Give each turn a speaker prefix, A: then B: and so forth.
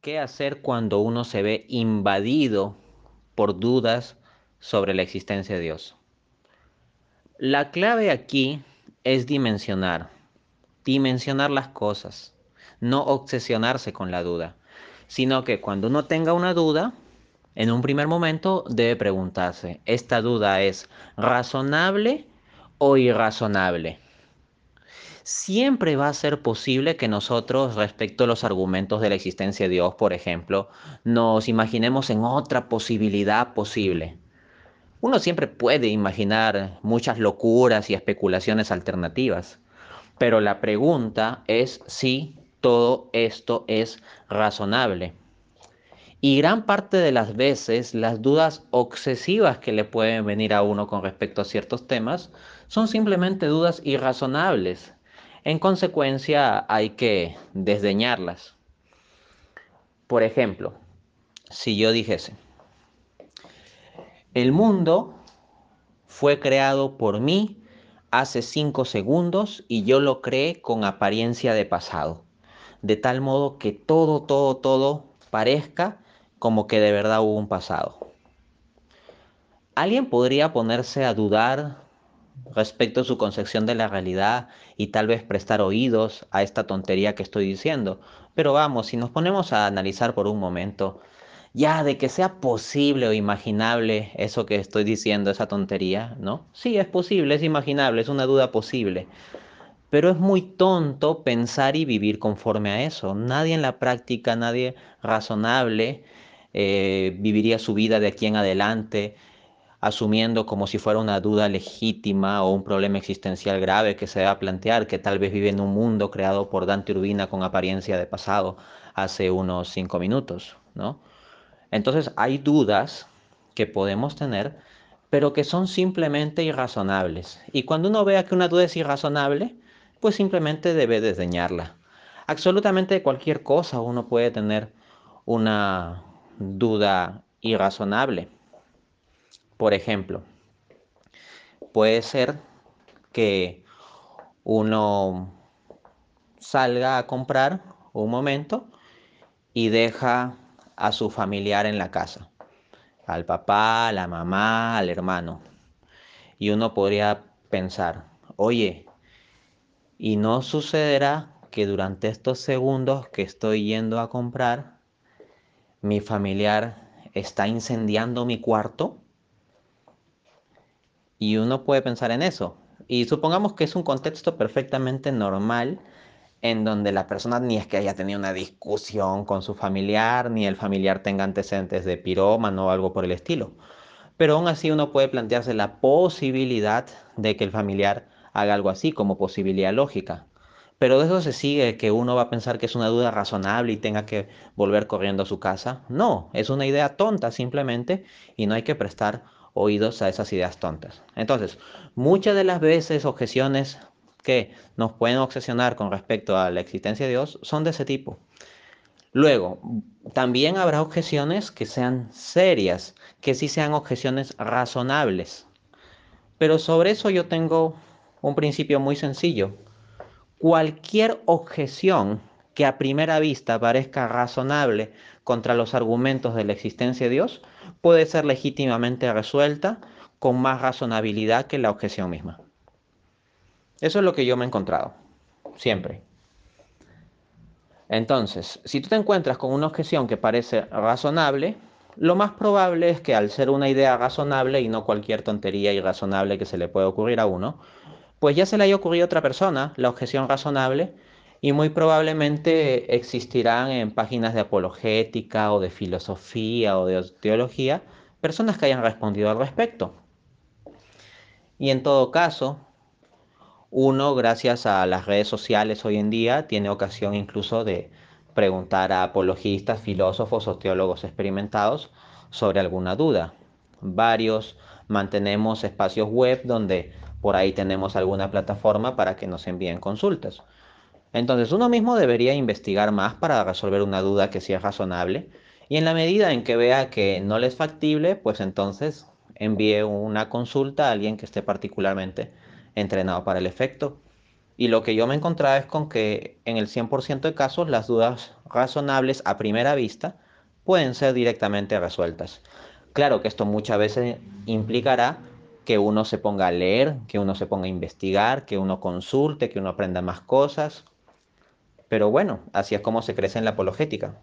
A: ¿Qué hacer cuando uno se ve invadido por dudas sobre la existencia de Dios? La clave aquí es dimensionar, dimensionar las cosas, no obsesionarse con la duda, sino que cuando uno tenga una duda, en un primer momento debe preguntarse, ¿esta duda es razonable o irrazonable? Siempre va a ser posible que nosotros, respecto a los argumentos de la existencia de Dios, por ejemplo, nos imaginemos en otra posibilidad posible. Uno siempre puede imaginar muchas locuras y especulaciones alternativas, pero la pregunta es si todo esto es razonable. Y gran parte de las veces las dudas obsesivas que le pueden venir a uno con respecto a ciertos temas son simplemente dudas irrazonables en consecuencia, hay que desdeñarlas. Por ejemplo, si yo dijese, el mundo fue creado por mí hace cinco segundos y yo lo creé con apariencia de pasado, de tal modo que todo, todo, todo parezca como que de verdad hubo un pasado. Alguien podría ponerse a dudar respecto a su concepción de la realidad y tal vez prestar oídos a esta tontería que estoy diciendo. Pero vamos, si nos ponemos a analizar por un momento, ya de que sea posible o imaginable eso que estoy diciendo, esa tontería, ¿no? Sí, es posible, es imaginable, es una duda posible. Pero es muy tonto pensar y vivir conforme a eso. Nadie en la práctica, nadie razonable eh, viviría su vida de aquí en adelante asumiendo como si fuera una duda legítima o un problema existencial grave que se va a plantear, que tal vez vive en un mundo creado por Dante Urbina con apariencia de pasado hace unos cinco minutos, ¿no? Entonces hay dudas que podemos tener, pero que son simplemente irrazonables. Y cuando uno vea que una duda es irrazonable, pues simplemente debe desdeñarla. Absolutamente cualquier cosa uno puede tener una duda irrazonable. Por ejemplo, puede ser que uno salga a comprar un momento y deja a su familiar en la casa, al papá, a la mamá, al hermano. Y uno podría pensar, oye, ¿y no sucederá que durante estos segundos que estoy yendo a comprar, mi familiar está incendiando mi cuarto? Y uno puede pensar en eso. Y supongamos que es un contexto perfectamente normal en donde la persona ni es que haya tenido una discusión con su familiar, ni el familiar tenga antecedentes de pirómano o algo por el estilo. Pero aún así uno puede plantearse la posibilidad de que el familiar haga algo así como posibilidad lógica. Pero de eso se sigue que uno va a pensar que es una duda razonable y tenga que volver corriendo a su casa. No, es una idea tonta simplemente y no hay que prestar oídos a esas ideas tontas. Entonces, muchas de las veces objeciones que nos pueden obsesionar con respecto a la existencia de Dios son de ese tipo. Luego, también habrá objeciones que sean serias, que sí sean objeciones razonables. Pero sobre eso yo tengo un principio muy sencillo. Cualquier objeción que a primera vista parezca razonable contra los argumentos de la existencia de Dios puede ser legítimamente resuelta con más razonabilidad que la objeción misma. Eso es lo que yo me he encontrado, siempre. Entonces, si tú te encuentras con una objeción que parece razonable, lo más probable es que al ser una idea razonable y no cualquier tontería irrazonable que se le pueda ocurrir a uno, pues ya se le haya ocurrido a otra persona la objeción razonable y muy probablemente existirán en páginas de apologética o de filosofía o de teología personas que hayan respondido al respecto. Y en todo caso, uno, gracias a las redes sociales hoy en día, tiene ocasión incluso de preguntar a apologistas, filósofos o teólogos experimentados sobre alguna duda. Varios mantenemos espacios web donde por ahí tenemos alguna plataforma para que nos envíen consultas. Entonces uno mismo debería investigar más para resolver una duda que sí es razonable y en la medida en que vea que no le es factible, pues entonces envíe una consulta a alguien que esté particularmente entrenado para el efecto. Y lo que yo me encontraba es con que en el 100% de casos las dudas razonables a primera vista pueden ser directamente resueltas. Claro que esto muchas veces implicará que uno se ponga a leer, que uno se ponga a investigar, que uno consulte, que uno aprenda más cosas. Pero bueno, así es como se crece en la apologética.